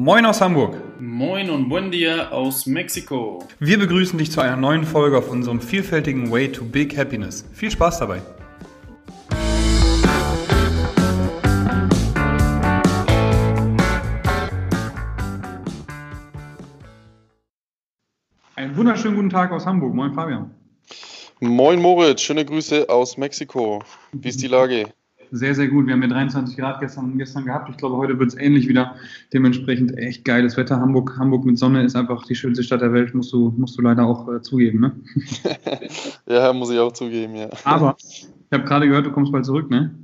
Moin aus Hamburg. Moin und buen dia aus Mexiko. Wir begrüßen dich zu einer neuen Folge auf unserem vielfältigen Way to Big Happiness. Viel Spaß dabei. Einen wunderschönen guten Tag aus Hamburg. Moin Fabian. Moin Moritz, schöne Grüße aus Mexiko. Wie ist die Lage? Sehr, sehr gut. Wir haben ja 23 Grad gestern, gestern gehabt. Ich glaube, heute wird es ähnlich wieder. Dementsprechend echt geiles Wetter. Hamburg, Hamburg mit Sonne ist einfach die schönste Stadt der Welt, musst du, musst du leider auch äh, zugeben. Ne? ja, muss ich auch zugeben, ja. Aber ich habe gerade gehört, du kommst bald zurück, ne?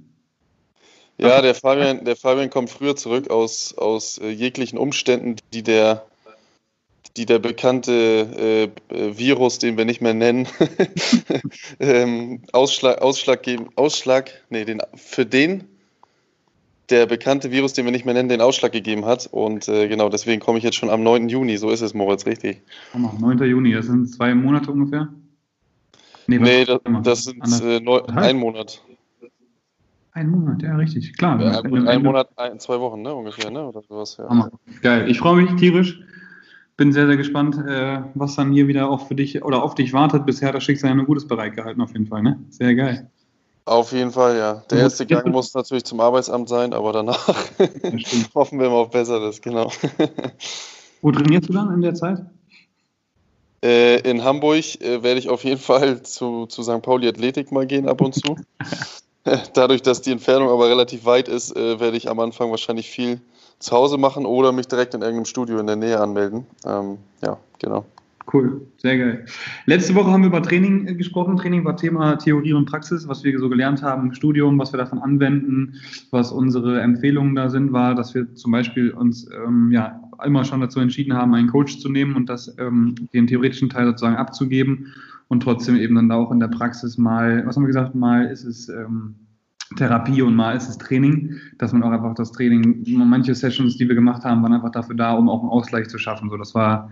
Ja, der Fabian, der Fabian kommt früher zurück aus, aus äh, jeglichen Umständen, die der die der bekannte äh, äh, Virus, den wir nicht mehr nennen, ähm, Ausschlag, Ausschlag geben, Ausschlag, nee, den, für den der bekannte Virus, den wir nicht mehr nennen, den Ausschlag gegeben hat. Und äh, genau, deswegen komme ich jetzt schon am 9. Juni, so ist es, Moritz, richtig. 9. Juni, das sind zwei Monate ungefähr? Nee, nee das, das, sind äh, neun, ein Monat. Ein Monat, ja, richtig, klar. Ja, gut, ein Monat, ein, zwei Wochen, ne, ungefähr, ne, oder sowas, ja. Geil, ich freue mich tierisch bin sehr, sehr gespannt, äh, was dann hier wieder auch für dich oder auf dich wartet. Bisher hat das Schicksal ein gutes Bereit gehalten, auf jeden Fall. Ne? Sehr geil. Auf jeden Fall, ja. Der erste Gang muss natürlich zum Arbeitsamt sein, aber danach hoffen wir mal auf Besseres, genau. Wo trainierst du dann in der Zeit? Äh, in Hamburg äh, werde ich auf jeden Fall zu, zu St. Pauli Athletik mal gehen ab und zu. Dadurch, dass die Entfernung aber relativ weit ist, äh, werde ich am Anfang wahrscheinlich viel zu Hause machen oder mich direkt in irgendeinem Studio in der Nähe anmelden. Ähm, ja, genau. Cool, sehr geil. Letzte Woche haben wir über Training äh, gesprochen. Training war Thema Theorie und Praxis, was wir so gelernt haben im Studium, was wir davon anwenden, was unsere Empfehlungen da sind, war, dass wir zum Beispiel uns ähm, ja immer schon dazu entschieden haben, einen Coach zu nehmen und das ähm, den theoretischen Teil sozusagen abzugeben und trotzdem eben dann auch in der Praxis mal, was haben wir gesagt, mal ist es ähm, Therapie und mal ist es Training, dass man auch einfach das Training, manche Sessions, die wir gemacht haben, waren einfach dafür da, um auch einen Ausgleich zu schaffen. So, das war,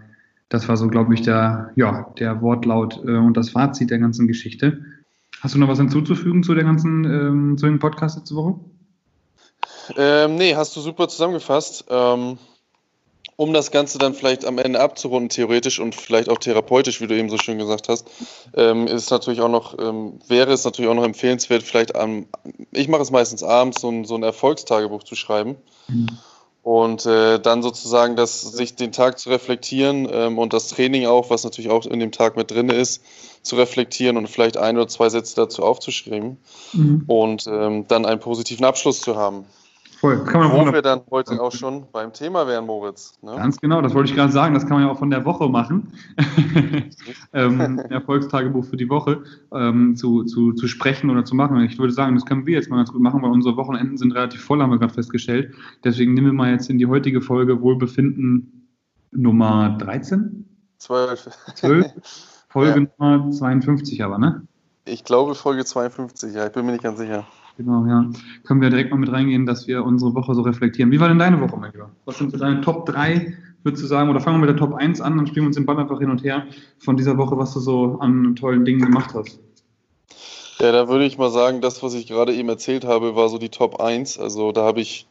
das war so, glaube ich, der, ja, der Wortlaut äh, und das Fazit der ganzen Geschichte. Hast du noch was hinzuzufügen zu der ganzen, ähm, zu dem Podcast letzte Woche? Ähm, nee, hast du super zusammengefasst. Ähm, um das Ganze dann vielleicht am Ende abzurunden, theoretisch und vielleicht auch therapeutisch, wie du eben so schön gesagt hast, ähm, ist natürlich auch noch, ähm, wäre es natürlich auch noch empfehlenswert, vielleicht am, ich mache es meistens abends, so ein, so ein Erfolgstagebuch zu schreiben. Mhm. Und äh, dann sozusagen das, sich den Tag zu reflektieren ähm, und das Training auch, was natürlich auch in dem Tag mit drin ist, zu reflektieren und vielleicht ein oder zwei Sätze dazu aufzuschreiben mhm. und ähm, dann einen positiven Abschluss zu haben. Voll. Kann man Wo wir dann heute auch schon beim Thema wären, Moritz. Ne? Ganz genau, das wollte ich gerade sagen. Das kann man ja auch von der Woche machen. ähm, Erfolgstagebuch für die Woche ähm, zu, zu, zu sprechen oder zu machen. Ich würde sagen, das können wir jetzt mal ganz gut machen, weil unsere Wochenenden sind relativ voll, haben wir gerade festgestellt. Deswegen nehmen wir mal jetzt in die heutige Folge Wohlbefinden Nummer 13? 12. 12. Folge ja. Nummer 52 aber, ne? Ich glaube Folge 52, ja, ich bin mir nicht ganz sicher. Genau, ja. Können wir direkt mal mit reingehen, dass wir unsere Woche so reflektieren. Wie war denn deine Woche, mein Lieber? Was sind so deine Top 3, würdest du sagen? Oder fangen wir mit der Top 1 an, dann spielen wir uns den Ball einfach hin und her von dieser Woche, was du so an tollen Dingen gemacht hast. Ja, da würde ich mal sagen, das, was ich gerade eben erzählt habe, war so die Top 1. Also da habe ich,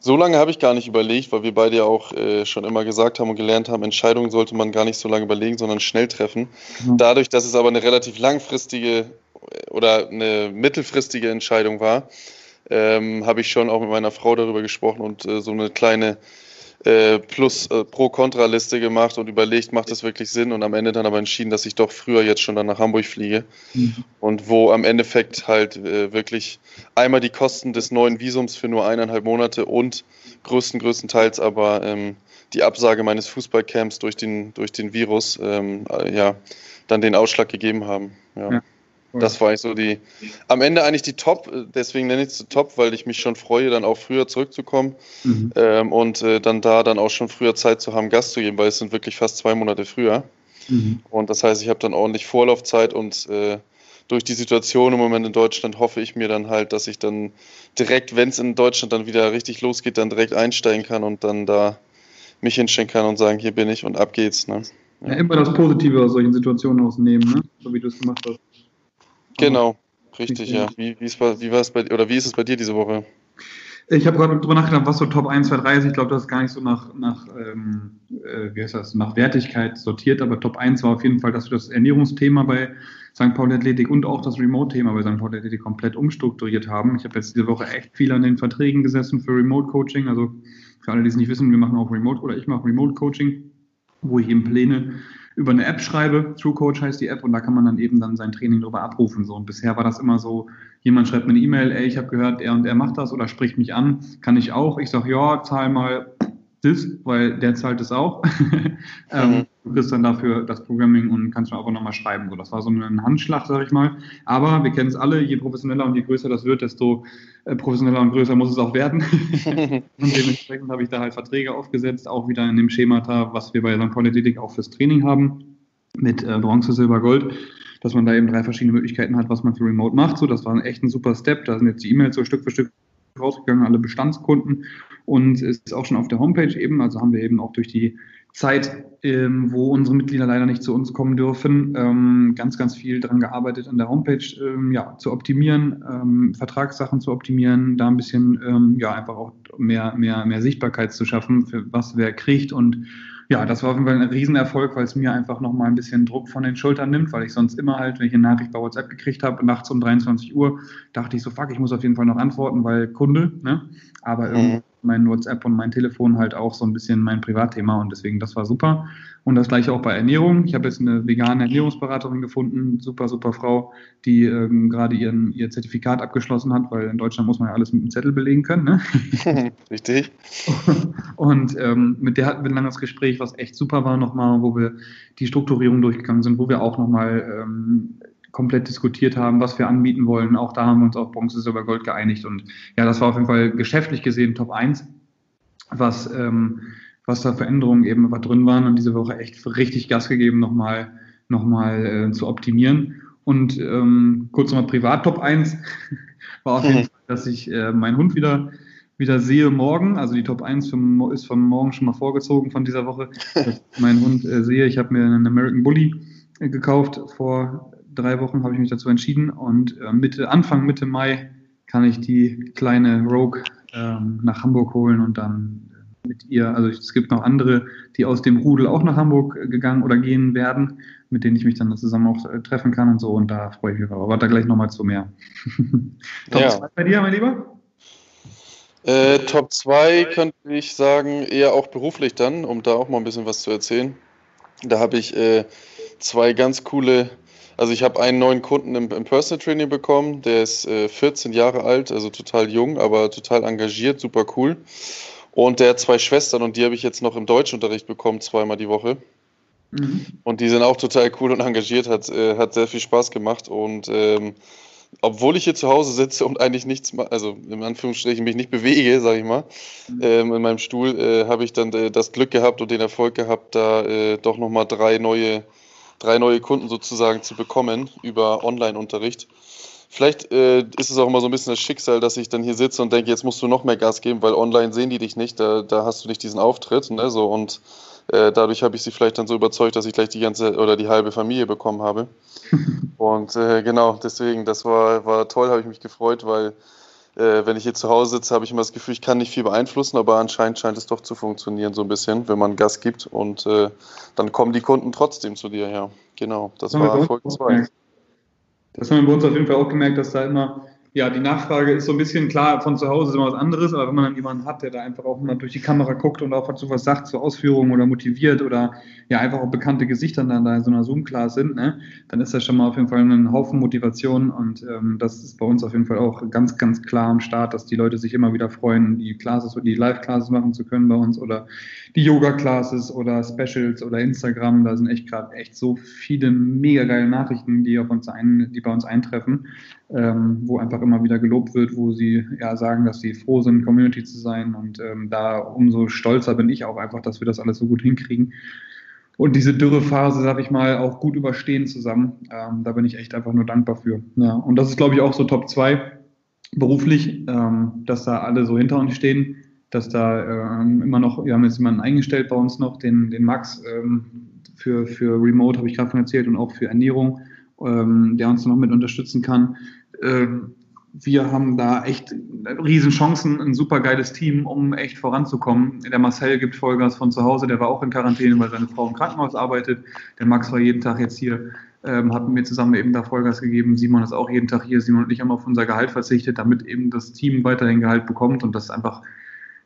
so lange habe ich gar nicht überlegt, weil wir beide ja auch äh, schon immer gesagt haben und gelernt haben, Entscheidungen sollte man gar nicht so lange überlegen, sondern schnell treffen. Mhm. Dadurch, dass es aber eine relativ langfristige oder eine mittelfristige Entscheidung war, ähm, habe ich schon auch mit meiner Frau darüber gesprochen und äh, so eine kleine äh, Plus äh, gemacht und überlegt, macht das wirklich Sinn und am Ende dann aber entschieden, dass ich doch früher jetzt schon dann nach Hamburg fliege mhm. und wo am Endeffekt halt äh, wirklich einmal die Kosten des neuen Visums für nur eineinhalb Monate und größten größtenteils aber ähm, die Absage meines Fußballcamps durch den durch den Virus ähm, äh, ja dann den Ausschlag gegeben haben. ja. ja. Das war eigentlich so die, am Ende eigentlich die Top, deswegen nenne ich es Top, weil ich mich schon freue, dann auch früher zurückzukommen mhm. ähm, und äh, dann da dann auch schon früher Zeit zu haben, Gast zu geben, weil es sind wirklich fast zwei Monate früher. Mhm. Und das heißt, ich habe dann ordentlich Vorlaufzeit und äh, durch die Situation im Moment in Deutschland hoffe ich mir dann halt, dass ich dann direkt, wenn es in Deutschland dann wieder richtig losgeht, dann direkt einsteigen kann und dann da mich hinstellen kann und sagen, hier bin ich und ab geht's. Ne? Ja. ja immer das Positive aus solchen Situationen ausnehmen, ne? so wie du es gemacht hast. Genau, richtig, ja. Wie, wie, ist, wie war es bei oder wie ist es bei dir diese Woche? Ich habe gerade drüber nachgedacht, was so Top 1, 2, 3 ist. Ich glaube, das ist gar nicht so nach, nach, ähm, äh, wie heißt das, nach Wertigkeit sortiert, aber Top 1 war auf jeden Fall, dass wir das Ernährungsthema bei St. Pauli Athletik und auch das Remote-Thema bei St. Pauli Athletik komplett umstrukturiert haben. Ich habe jetzt diese Woche echt viel an den Verträgen gesessen für Remote-Coaching. Also für alle, die es nicht wissen, wir machen auch Remote oder ich mache Remote-Coaching, wo ich eben Pläne über eine App schreibe. TrueCoach heißt die App und da kann man dann eben dann sein Training drüber abrufen. So. Und bisher war das immer so, jemand schreibt mir eine E-Mail, ey, ich habe gehört, er und er macht das oder spricht mich an, kann ich auch. Ich sage, ja, zahl mal das, weil der zahlt es auch. ähm, mhm. du kriegst dann dafür das Programming und kannst mir auch nochmal schreiben. So, das war so ein Handschlag, sag ich mal. Aber wir kennen es alle, je professioneller und je größer das wird, desto äh, professioneller und größer muss es auch werden. und dementsprechend habe ich da halt Verträge aufgesetzt, auch wieder in dem Schemata, was wir bei St. Pauli auch fürs Training haben, mit äh, Bronze, Silber, Gold dass man da eben drei verschiedene Möglichkeiten hat, was man für Remote macht. So, das war echt ein super Step. Da sind jetzt die E-Mails so Stück für Stück rausgegangen, alle Bestandskunden und ist auch schon auf der Homepage eben. Also haben wir eben auch durch die Zeit, ähm, wo unsere Mitglieder leider nicht zu uns kommen dürfen, ähm, ganz, ganz viel daran gearbeitet, an der Homepage ähm, ja, zu optimieren, ähm, Vertragssachen zu optimieren, da ein bisschen ähm, ja einfach auch mehr, mehr, mehr Sichtbarkeit zu schaffen, für was wer kriegt und ja, das war auf jeden Fall ein Riesenerfolg, weil es mir einfach nochmal ein bisschen Druck von den Schultern nimmt, weil ich sonst immer halt, wenn ich eine Nachricht bei WhatsApp gekriegt habe, nachts um 23 Uhr, dachte ich so, fuck, ich muss auf jeden Fall noch antworten, weil Kunde, ne? Aber mhm. Mein WhatsApp und mein Telefon halt auch so ein bisschen mein Privatthema und deswegen, das war super. Und das gleiche auch bei Ernährung. Ich habe jetzt eine vegane Ernährungsberaterin gefunden, super, super Frau, die ähm, gerade ihren, ihr Zertifikat abgeschlossen hat, weil in Deutschland muss man ja alles mit einem Zettel belegen können. Ne? Richtig. Und ähm, mit der hatten wir ein langes Gespräch, was echt super war nochmal, wo wir die Strukturierung durchgegangen sind, wo wir auch nochmal ähm, komplett diskutiert haben, was wir anbieten wollen. Auch da haben wir uns auf Bronze, Silber, Gold geeinigt. Und ja, das war auf jeden Fall geschäftlich gesehen Top 1, was, ähm, was da Veränderungen eben drin waren und diese Woche echt richtig Gas gegeben, nochmal noch mal, äh, zu optimieren. Und ähm, kurz nochmal privat Top 1 war auf jeden Fall, dass ich äh, meinen Hund wieder wieder sehe morgen, also die Top 1 für, ist von morgen schon mal vorgezogen von dieser Woche, dass ich meinen Hund äh, sehe. Ich habe mir einen American Bully äh, gekauft vor drei Wochen habe ich mich dazu entschieden und äh, Mitte, Anfang Mitte Mai kann ich die kleine Rogue ähm, nach Hamburg holen und dann äh, mit ihr, also es gibt noch andere, die aus dem Rudel auch nach Hamburg äh, gegangen oder gehen werden, mit denen ich mich dann zusammen auch äh, treffen kann und so und da freue ich mich drauf. Aber da gleich nochmal zu mehr. Top ja. 2 bei dir, mein Lieber? Äh, Top 2 könnte ich sagen, eher auch beruflich dann, um da auch mal ein bisschen was zu erzählen. Da habe ich äh, zwei ganz coole also ich habe einen neuen Kunden im, im, Personal Training bekommen, der ist äh, 14 Jahre alt, also total jung, aber total engagiert, super cool. Und der hat zwei Schwestern und die habe ich jetzt noch im Deutschunterricht bekommen, zweimal die Woche. Mhm. Und die sind auch total cool und engagiert, hat, äh, hat sehr viel Spaß gemacht. Und ähm, obwohl ich hier zu Hause sitze und eigentlich nichts, also in Anführungsstrichen mich nicht bewege, sage ich mal, mhm. ähm, in meinem Stuhl, äh, habe ich dann äh, das Glück gehabt und den Erfolg gehabt, da äh, doch nochmal drei neue drei neue Kunden sozusagen zu bekommen über Online-Unterricht. Vielleicht äh, ist es auch immer so ein bisschen das Schicksal, dass ich dann hier sitze und denke, jetzt musst du noch mehr Gas geben, weil online sehen die dich nicht, da, da hast du nicht diesen Auftritt. Ne? So, und äh, dadurch habe ich sie vielleicht dann so überzeugt, dass ich gleich die ganze oder die halbe Familie bekommen habe. und äh, genau, deswegen, das war, war toll, habe ich mich gefreut, weil äh, wenn ich hier zu Hause sitze, habe ich immer das Gefühl, ich kann nicht viel beeinflussen, aber anscheinend scheint es doch zu funktionieren so ein bisschen, wenn man Gas gibt und äh, dann kommen die Kunden trotzdem zu dir, ja. Genau, das, das war Folge 2. Das haben wir bei uns auf jeden Fall auch gemerkt, dass da immer ja, die Nachfrage ist so ein bisschen klar, von zu Hause ist immer was anderes, aber wenn man dann jemanden hat, der da einfach auch mal durch die Kamera guckt und auch dazu was sagt zur Ausführung oder motiviert oder ja einfach auch bekannte Gesichter dann da in so einer Zoom-Class sind, ne, dann ist das schon mal auf jeden Fall ein Haufen Motivation und ähm, das ist bei uns auf jeden Fall auch ganz, ganz klar am Start, dass die Leute sich immer wieder freuen, die Classes oder die Live-Classes machen zu können bei uns oder die Yoga-Classes oder Specials oder Instagram, da sind echt gerade echt so viele mega geile Nachrichten, die auf uns ein, die bei uns eintreffen ähm, wo einfach immer wieder gelobt wird, wo sie ja sagen, dass sie froh sind, Community zu sein. Und ähm, da umso stolzer bin ich auch einfach, dass wir das alles so gut hinkriegen. Und diese Dürrephase, sag ich mal, auch gut überstehen zusammen. Ähm, da bin ich echt einfach nur dankbar für. Ja, und das ist, glaube ich, auch so Top 2 beruflich, ähm, dass da alle so hinter uns stehen, dass da ähm, immer noch, wir haben jetzt jemanden eingestellt bei uns noch, den, den Max ähm, für, für Remote, habe ich gerade von erzählt, und auch für Ernährung, der uns noch mit unterstützen kann. Ähm, wir haben da echt Riesenchancen, ein super geiles Team, um echt voranzukommen. Der Marcel gibt Vollgas von zu Hause, der war auch in Quarantäne, weil seine Frau im Krankenhaus arbeitet. Der Max war jeden Tag jetzt hier, ähm, hat mir zusammen eben da Vollgas gegeben. Simon ist auch jeden Tag hier. Simon und ich haben auf unser Gehalt verzichtet, damit eben das Team weiterhin Gehalt bekommt und das einfach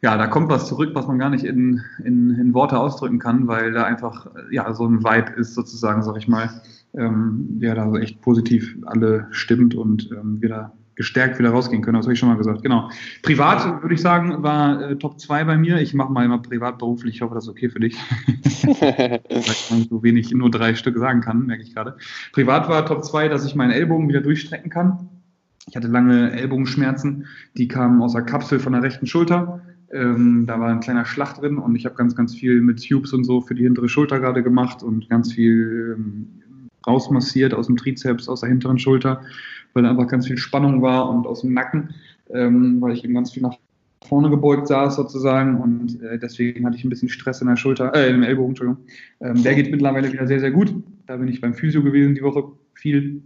ja, da kommt was zurück, was man gar nicht in, in, in Worte ausdrücken kann, weil da einfach ja so ein Vibe ist sozusagen, sag ich mal, ähm, der da so echt positiv alle stimmt und ähm, wir da gestärkt wieder rausgehen können. Das habe ich schon mal gesagt. Genau. Privat würde ich sagen, war äh, Top 2 bei mir. Ich mache mal immer privat beruflich. Ich hoffe, das ist okay für dich. Weil man so wenig nur drei Stücke sagen kann, merke ich gerade. Privat war Top 2, dass ich meinen Ellbogen wieder durchstrecken kann. Ich hatte lange Ellbogenschmerzen, die kamen aus der Kapsel von der rechten Schulter. Ähm, da war ein kleiner Schlag drin und ich habe ganz, ganz viel mit Tubes und so für die hintere Schulter gerade gemacht und ganz viel ähm, rausmassiert aus dem Trizeps, aus der hinteren Schulter, weil da einfach ganz viel Spannung war und aus dem Nacken, ähm, weil ich eben ganz viel nach vorne gebeugt saß sozusagen und äh, deswegen hatte ich ein bisschen Stress in der Schulter, äh, im Ellbogen, Entschuldigung. Ähm, der geht mittlerweile wieder sehr, sehr gut. Da bin ich beim Physio gewesen die Woche viel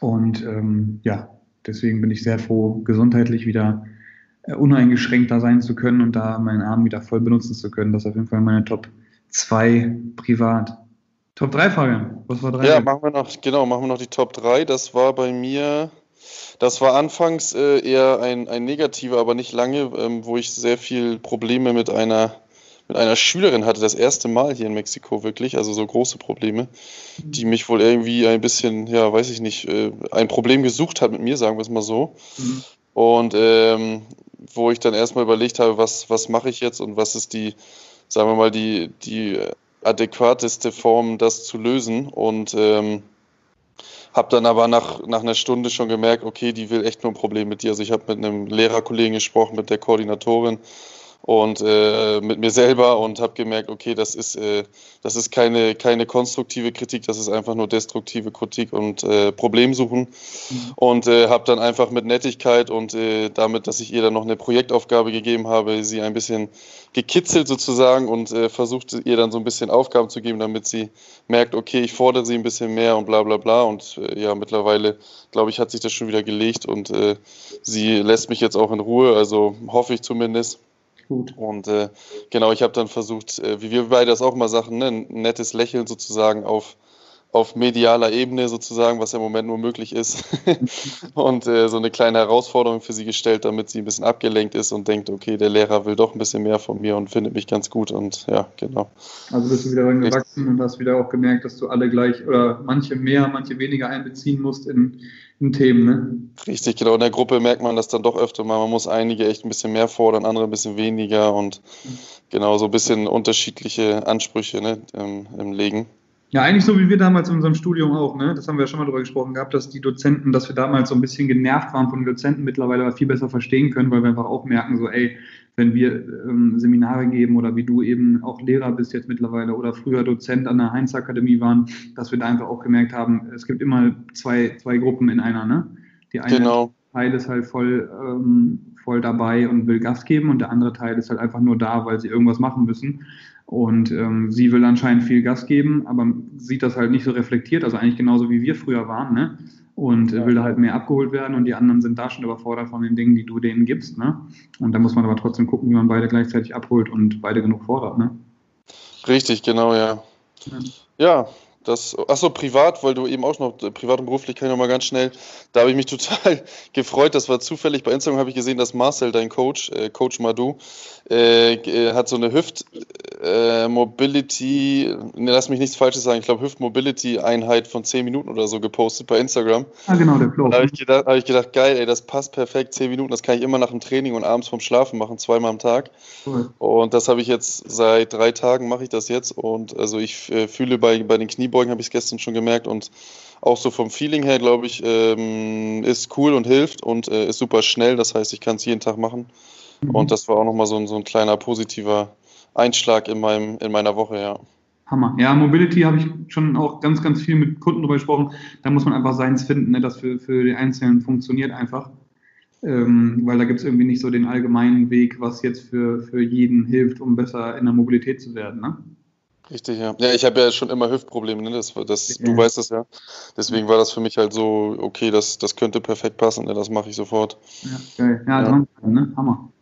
und ähm, ja, deswegen bin ich sehr froh, gesundheitlich wieder uneingeschränkter sein zu können und da meinen Arm wieder voll benutzen zu können. Das ist auf jeden Fall meine Top 2 privat. Top 3 Fabian, was war 3? Ja, machen wir noch, genau, machen wir noch die Top 3. Das war bei mir, das war anfangs äh, eher ein, ein negativer, aber nicht lange, ähm, wo ich sehr viel Probleme mit einer mit einer Schülerin hatte, das erste Mal hier in Mexiko wirklich, also so große Probleme, die mhm. mich wohl irgendwie ein bisschen, ja, weiß ich nicht, äh, ein Problem gesucht hat mit mir, sagen wir es mal so. Mhm. Und ähm, wo ich dann erstmal überlegt habe, was, was mache ich jetzt und was ist die, sagen wir mal, die, die adäquateste Form, das zu lösen. Und ähm, habe dann aber nach, nach einer Stunde schon gemerkt, okay, die will echt nur ein Problem mit dir. Also ich habe mit einem Lehrerkollegen gesprochen, mit der Koordinatorin und äh, mit mir selber und habe gemerkt, okay, das ist, äh, das ist keine, keine konstruktive Kritik, das ist einfach nur destruktive Kritik und äh, Problemsuchen. Mhm. Und äh, habe dann einfach mit Nettigkeit und äh, damit, dass ich ihr dann noch eine Projektaufgabe gegeben habe, sie ein bisschen gekitzelt sozusagen und äh, versucht ihr dann so ein bisschen Aufgaben zu geben, damit sie merkt, okay, ich fordere sie ein bisschen mehr und bla bla bla. Und äh, ja, mittlerweile, glaube ich, hat sich das schon wieder gelegt und äh, sie lässt mich jetzt auch in Ruhe, also hoffe ich zumindest. Gut. Und äh, genau, ich habe dann versucht, äh, wie wir beide das auch mal sagen, ne, ein nettes Lächeln sozusagen auf, auf medialer Ebene sozusagen, was im Moment nur möglich ist. und äh, so eine kleine Herausforderung für sie gestellt, damit sie ein bisschen abgelenkt ist und denkt, okay, der Lehrer will doch ein bisschen mehr von mir und findet mich ganz gut. Und ja, genau. Also bist du wieder dran gewachsen und hast wieder auch gemerkt, dass du alle gleich oder manche mehr, manche weniger einbeziehen musst in Themen. Ne? Richtig, genau. In der Gruppe merkt man das dann doch öfter mal. Man muss einige echt ein bisschen mehr fordern, andere ein bisschen weniger und genau so ein bisschen unterschiedliche Ansprüche ne, im, im Legen. Ja, eigentlich so wie wir damals in unserem Studium auch, ne? Das haben wir ja schon mal drüber gesprochen gehabt, dass die Dozenten, dass wir damals so ein bisschen genervt waren von den Dozenten, mittlerweile aber viel besser verstehen können, weil wir einfach auch merken, so, ey, wenn wir ähm, Seminare geben oder wie du eben auch Lehrer bist jetzt mittlerweile oder früher Dozent an der Heinz-Akademie waren, dass wir da einfach auch gemerkt haben, es gibt immer zwei, zwei Gruppen in einer, ne? Die eine genau. Teil ist halt voll, ähm, voll dabei und will Gas geben und der andere Teil ist halt einfach nur da, weil sie irgendwas machen müssen. Und ähm, sie will anscheinend viel Gas geben, aber sieht das halt nicht so reflektiert, also eigentlich genauso wie wir früher waren, ne? Und ja. will da halt mehr abgeholt werden und die anderen sind da schon überfordert von den Dingen, die du denen gibst, ne? Und da muss man aber trotzdem gucken, wie man beide gleichzeitig abholt und beide genug fordert, ne? Richtig, genau, ja. Ja, ja das, achso, privat, weil du eben auch noch, privat und beruflich kann ich noch mal ganz schnell, da habe ich mich total gefreut, das war zufällig, bei Instagram habe ich gesehen, dass Marcel, dein Coach, äh, Coach Madu, äh, äh hat so eine Hüft äh, Mobility, ne, lass mich nichts Falsches sagen, ich glaube Hüft Mobility Einheit von 10 Minuten oder so gepostet bei Instagram. Ah, genau, der Flow. Da habe ich, gedacht, hab ich gedacht, geil, ey, das passt perfekt, 10 Minuten, das kann ich immer nach dem Training und abends vom Schlafen machen, zweimal am Tag. Cool. Und das habe ich jetzt seit drei Tagen mache ich das jetzt und also ich äh, fühle bei, bei den Knie Kniebeugen habe ich es gestern schon gemerkt und auch so vom Feeling her, glaube ich, ähm, ist cool und hilft und äh, ist super schnell. Das heißt, ich kann es jeden Tag machen. Mhm. Und das war auch nochmal so, so ein kleiner positiver Einschlag in, meinem, in meiner Woche, ja. Hammer. Ja, Mobility habe ich schon auch ganz, ganz viel mit Kunden drüber gesprochen. Da muss man einfach seins finden, ne, das für, für die Einzelnen funktioniert einfach. Ähm, weil da gibt es irgendwie nicht so den allgemeinen Weg, was jetzt für, für jeden hilft, um besser in der Mobilität zu werden. Ne? Richtig, ja. Ja, ich habe ja schon immer Hüftprobleme, ne? Das, das, ja. Du weißt das ja. Deswegen war das für mich halt so, okay, das, das könnte perfekt passen, ne? das mache ich sofort. Ja, geil. Ja, ja. ne? Hammer.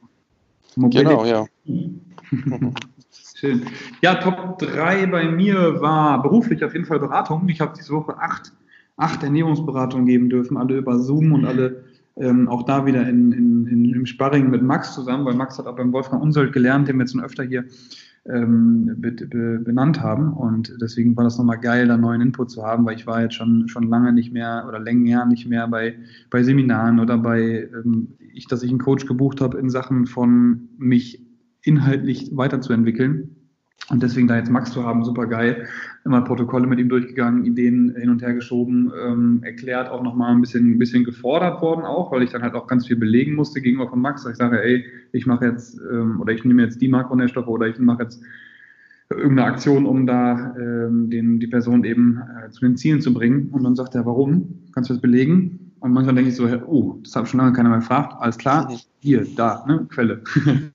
Mobility. Genau, ja. Schön. Ja, Top 3 bei mir war beruflich auf jeden Fall Beratung. Ich habe diese Woche acht, acht Ernährungsberatungen geben dürfen, alle über Zoom und alle ähm, auch da wieder in, in, in, im Sparring mit Max zusammen, weil Max hat auch beim Wolfgang Unsold gelernt, den wir jetzt schon öfter hier ähm, be, be, benannt haben. Und deswegen war das nochmal geil, da neuen Input zu haben, weil ich war jetzt schon, schon lange nicht mehr oder länger nicht mehr bei, bei Seminaren oder bei, ähm, ich, dass ich einen Coach gebucht habe in Sachen von mich inhaltlich weiterzuentwickeln. Und deswegen da jetzt Max zu haben, super geil. Immer Protokolle mit ihm durchgegangen, Ideen hin und her geschoben, ähm, erklärt, auch nochmal ein bisschen, ein bisschen gefordert worden auch, weil ich dann halt auch ganz viel belegen musste gegenüber von Max. Ich sage, ey, ich mache jetzt, ähm, oder ich nehme jetzt die Makronährstoffe oder ich mache jetzt irgendeine Aktion, um da ähm, den, die Person eben äh, zu den Zielen zu bringen. Und dann sagt er, warum? Kannst du das belegen? Und manchmal denke ich so, oh, das habe schon lange keiner mehr gefragt. Alles klar, mhm. hier, da, ne, Quelle.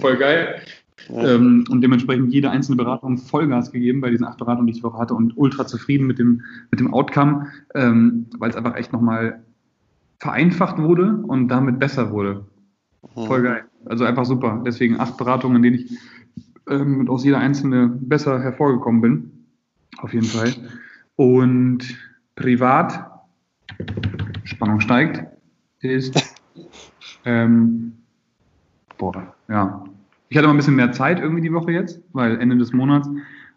Voll geil. Ähm, und dementsprechend jede einzelne Beratung Vollgas gegeben bei diesen acht Beratungen, die ich die Woche hatte und ultra zufrieden mit dem, mit dem Outcome, ähm, weil es einfach echt nochmal vereinfacht wurde und damit besser wurde. Mhm. Voll geil. Also einfach super. Deswegen acht Beratungen, in denen ich ähm, aus jeder einzelne besser hervorgekommen bin. Auf jeden Fall. Und privat, Spannung steigt, ist, ähm, boah, ja, ich hatte mal ein bisschen mehr Zeit irgendwie die Woche jetzt, weil Ende des Monats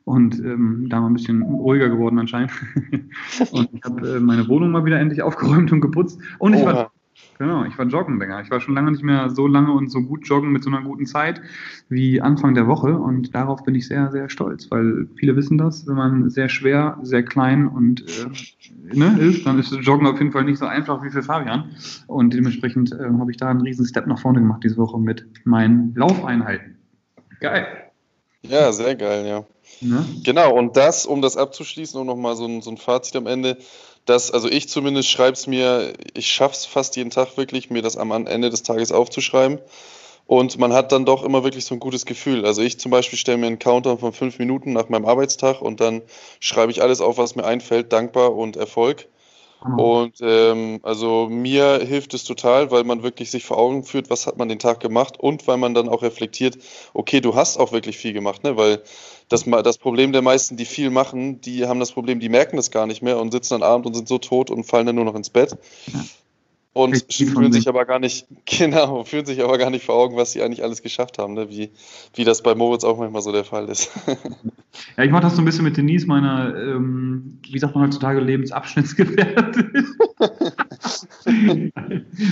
und ähm, da mal ein bisschen ruhiger geworden anscheinend. und ich habe äh, meine Wohnung mal wieder endlich aufgeräumt und geputzt. Und ich war Genau, ich war joggen länger. Ich war schon lange nicht mehr so lange und so gut joggen mit so einer guten Zeit wie Anfang der Woche und darauf bin ich sehr, sehr stolz, weil viele wissen das, wenn man sehr schwer, sehr klein und äh, ne, ist, dann ist Joggen auf jeden Fall nicht so einfach wie für Fabian und dementsprechend äh, habe ich da einen riesen Step nach vorne gemacht diese Woche mit meinen Laufeinheiten. Geil. Ja, sehr geil, ja. Ne? Genau, und das, um das abzuschließen und nochmal so ein, so ein Fazit am Ende, dass, also ich zumindest schreibe es mir, ich schaffe es fast jeden Tag wirklich, mir das am Ende des Tages aufzuschreiben. Und man hat dann doch immer wirklich so ein gutes Gefühl. Also ich zum Beispiel stelle mir einen Counter von fünf Minuten nach meinem Arbeitstag und dann schreibe ich alles auf, was mir einfällt, dankbar und Erfolg. Mhm. Und ähm, also mir hilft es total, weil man wirklich sich vor Augen führt, was hat man den Tag gemacht und weil man dann auch reflektiert, okay, du hast auch wirklich viel gemacht, ne? Weil das, das Problem der meisten, die viel machen, die haben das Problem, die merken das gar nicht mehr und sitzen dann abend und sind so tot und fallen dann nur noch ins Bett. Und fühlen sich aber gar nicht, genau, fühlen sich aber gar nicht vor Augen, was sie eigentlich alles geschafft haben, ne? wie, wie das bei Moritz auch manchmal so der Fall ist. Ja, ich mache das so ein bisschen mit Denise, meiner, ähm, wie sagt man heutzutage, Lebensabschnittsgefährtin.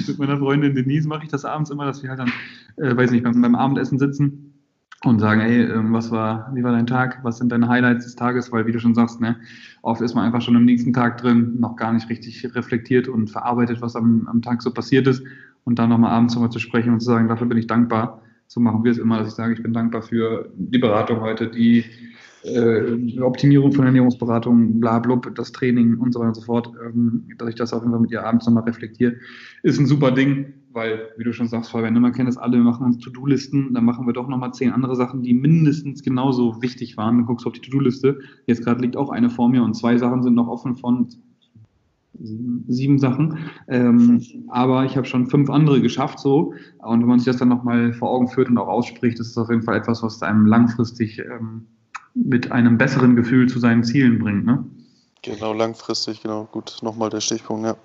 mit meiner Freundin Denise mache ich das abends immer, dass wir halt dann, äh, weiß nicht, beim, beim Abendessen sitzen und sagen, hey, ähm, was war, wie war dein Tag? Was sind deine Highlights des Tages? Weil, wie du schon sagst, ne, oft ist man einfach schon am nächsten Tag drin, noch gar nicht richtig reflektiert und verarbeitet, was am, am Tag so passiert ist. Und dann nochmal abends nochmal zu sprechen und zu sagen, dafür bin ich dankbar. So machen wir es immer, dass ich sage, ich bin dankbar für die Beratung heute, die äh, Optimierung von Ernährungsberatung, bla, blub, das Training und so weiter und so fort, ähm, dass ich das jeden Fall mit ihr abends nochmal reflektiere, ist ein super Ding, weil, wie du schon sagst, Fabian, ne, man kennt das alle, wir machen uns To-Do-Listen, dann machen wir doch nochmal zehn andere Sachen, die mindestens genauso wichtig waren. Dann guckst du auf die To-Do-Liste, jetzt gerade liegt auch eine vor mir und zwei Sachen sind noch offen von sieben, Sachen. Ähm, aber ich habe schon fünf andere geschafft so. Und wenn man sich das dann nochmal vor Augen führt und auch ausspricht, ist das auf jeden Fall etwas, was einem langfristig ähm, mit einem besseren Gefühl zu seinen Zielen bringt. Ne? Genau, langfristig, genau. Gut, nochmal der Stichpunkt, ja.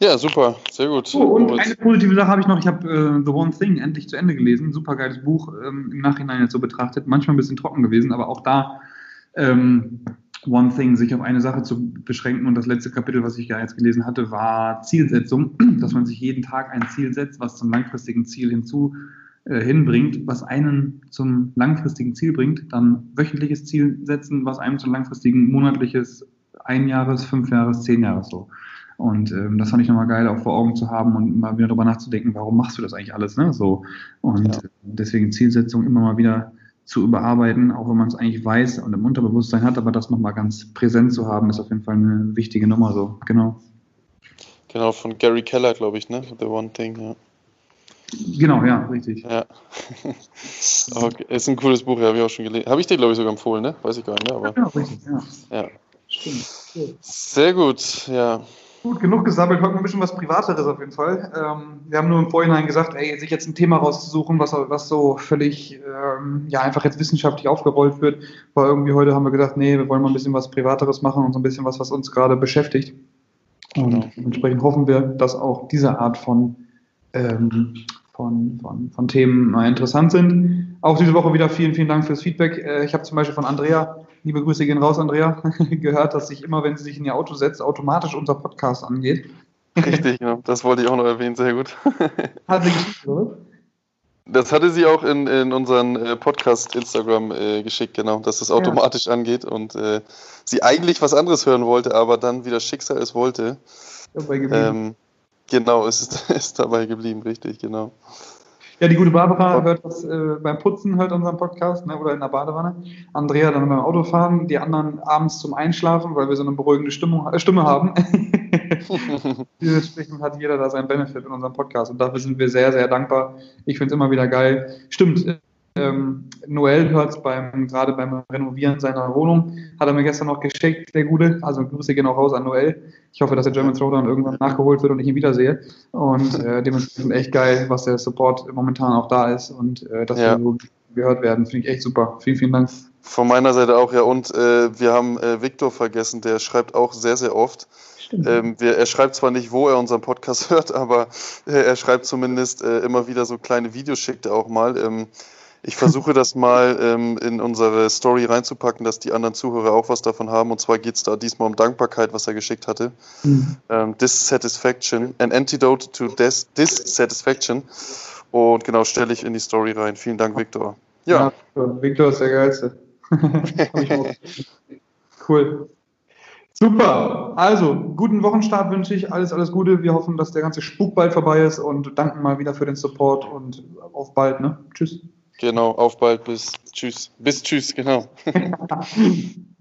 Ja, super, sehr gut. Oh, und eine positive Sache habe ich noch, ich habe äh, The One Thing endlich zu Ende gelesen. Super geiles Buch, ähm, im Nachhinein jetzt so betrachtet. Manchmal ein bisschen trocken gewesen, aber auch da ähm, One Thing, sich auf eine Sache zu beschränken. Und das letzte Kapitel, was ich ja jetzt gelesen hatte, war Zielsetzung, dass man sich jeden Tag ein Ziel setzt, was zum langfristigen Ziel hinzu hinbringt, was einen zum langfristigen Ziel bringt, dann wöchentliches Ziel setzen, was einem zum langfristigen monatliches, Einjahres, Fünfjahres, Zehnjahres so. Und ähm, das fand ich nochmal geil, auch vor Augen zu haben und mal wieder darüber nachzudenken, warum machst du das eigentlich alles, ne? So. Und ja. deswegen Zielsetzung immer mal wieder zu überarbeiten, auch wenn man es eigentlich weiß und im Unterbewusstsein hat, aber das nochmal ganz präsent zu haben, ist auf jeden Fall eine wichtige Nummer so, genau. Genau, von Gary Keller, glaube ich, ne? The One Thing, ja. Genau, ja, richtig. Ja. okay. Ist ein cooles Buch, habe ich auch schon gelesen. Habe ich dir, glaube ich, sogar empfohlen, ne? Weiß ich gar nicht, aber. Ja, richtig, ja. Ja. Stimmt. Sehr gut, ja. Gut, genug gesammelt. Heute mal ein bisschen was Privateres auf jeden Fall. Ähm, wir haben nur im Vorhinein gesagt, ey, sich jetzt ein Thema rauszusuchen, was, was so völlig, ähm, ja, einfach jetzt wissenschaftlich aufgerollt wird. Weil irgendwie heute haben wir gesagt, nee, wir wollen mal ein bisschen was Privateres machen und so ein bisschen was, was uns gerade beschäftigt. Und Genau. entsprechend hoffen wir, dass auch diese Art von, ähm, von, von, von Themen mal interessant sind. Auch diese Woche wieder vielen, vielen Dank fürs Feedback. Äh, ich habe zum Beispiel von Andrea, liebe Grüße gehen raus, Andrea, gehört, dass sich immer, wenn sie sich in ihr Auto setzt, automatisch unser Podcast angeht. Richtig, genau. Das wollte ich auch noch erwähnen, sehr gut. Hat sie geschickt, oder? Das hatte sie auch in, in unseren äh, Podcast Instagram äh, geschickt, genau, dass das automatisch angeht und äh, sie eigentlich was anderes hören wollte, aber dann wieder Schicksal es wollte. Ähm, genau, es ist, ist dabei geblieben, richtig, genau. Ja, die gute Barbara hört das äh, beim Putzen, hört unseren Podcast ne, oder in der Badewanne. Andrea dann beim Autofahren, die anderen abends zum Einschlafen, weil wir so eine beruhigende Stimmung, äh, Stimme haben. Dementsprechend hat jeder da seinen Benefit in unserem Podcast und dafür sind wir sehr, sehr dankbar. Ich finde es immer wieder geil. Stimmt, ähm, Noel hört es beim, gerade beim Renovieren seiner Wohnung, hat er mir gestern noch geschickt, der Gute. Also Grüße gehen auch raus an Noel. Ich hoffe, dass der German Throwdown irgendwann nachgeholt wird und ich ihn wiedersehe. Und äh, dementsprechend echt geil, was der Support momentan auch da ist und äh, dass Ja. wir so gehört werden. Finde ich echt super. Vielen, vielen Dank. Von meiner Seite auch, ja. Und äh, wir haben äh, Viktor vergessen, der schreibt auch sehr, sehr oft. Ähm, wir, er schreibt zwar nicht, wo er unseren Podcast hört, aber äh, er schreibt zumindest äh, immer wieder so kleine Videos, schickt er auch mal. Ähm, ich versuche das mal ähm, in unsere Story reinzupacken, dass die anderen Zuhörer auch was davon haben. Und zwar geht es da diesmal um Dankbarkeit, was er geschickt hatte. Mhm. Ähm, Dissatisfaction, an antidote to dis dissatisfaction. Und genau, stelle ich in die Story rein. Vielen Dank, Viktor. Ja, Ja, Victor ist der Geilste. Cool. Super. Also, guten Wochenstart wünsche ich. Alles, alles Gute. Wir hoffen, dass der ganze Spuk bald vorbei ist und danken mal wieder für den Support und auf bald. Ne? Tschüss. Genau. Auf bald. Bis tschüss. Bis tschüss, genau.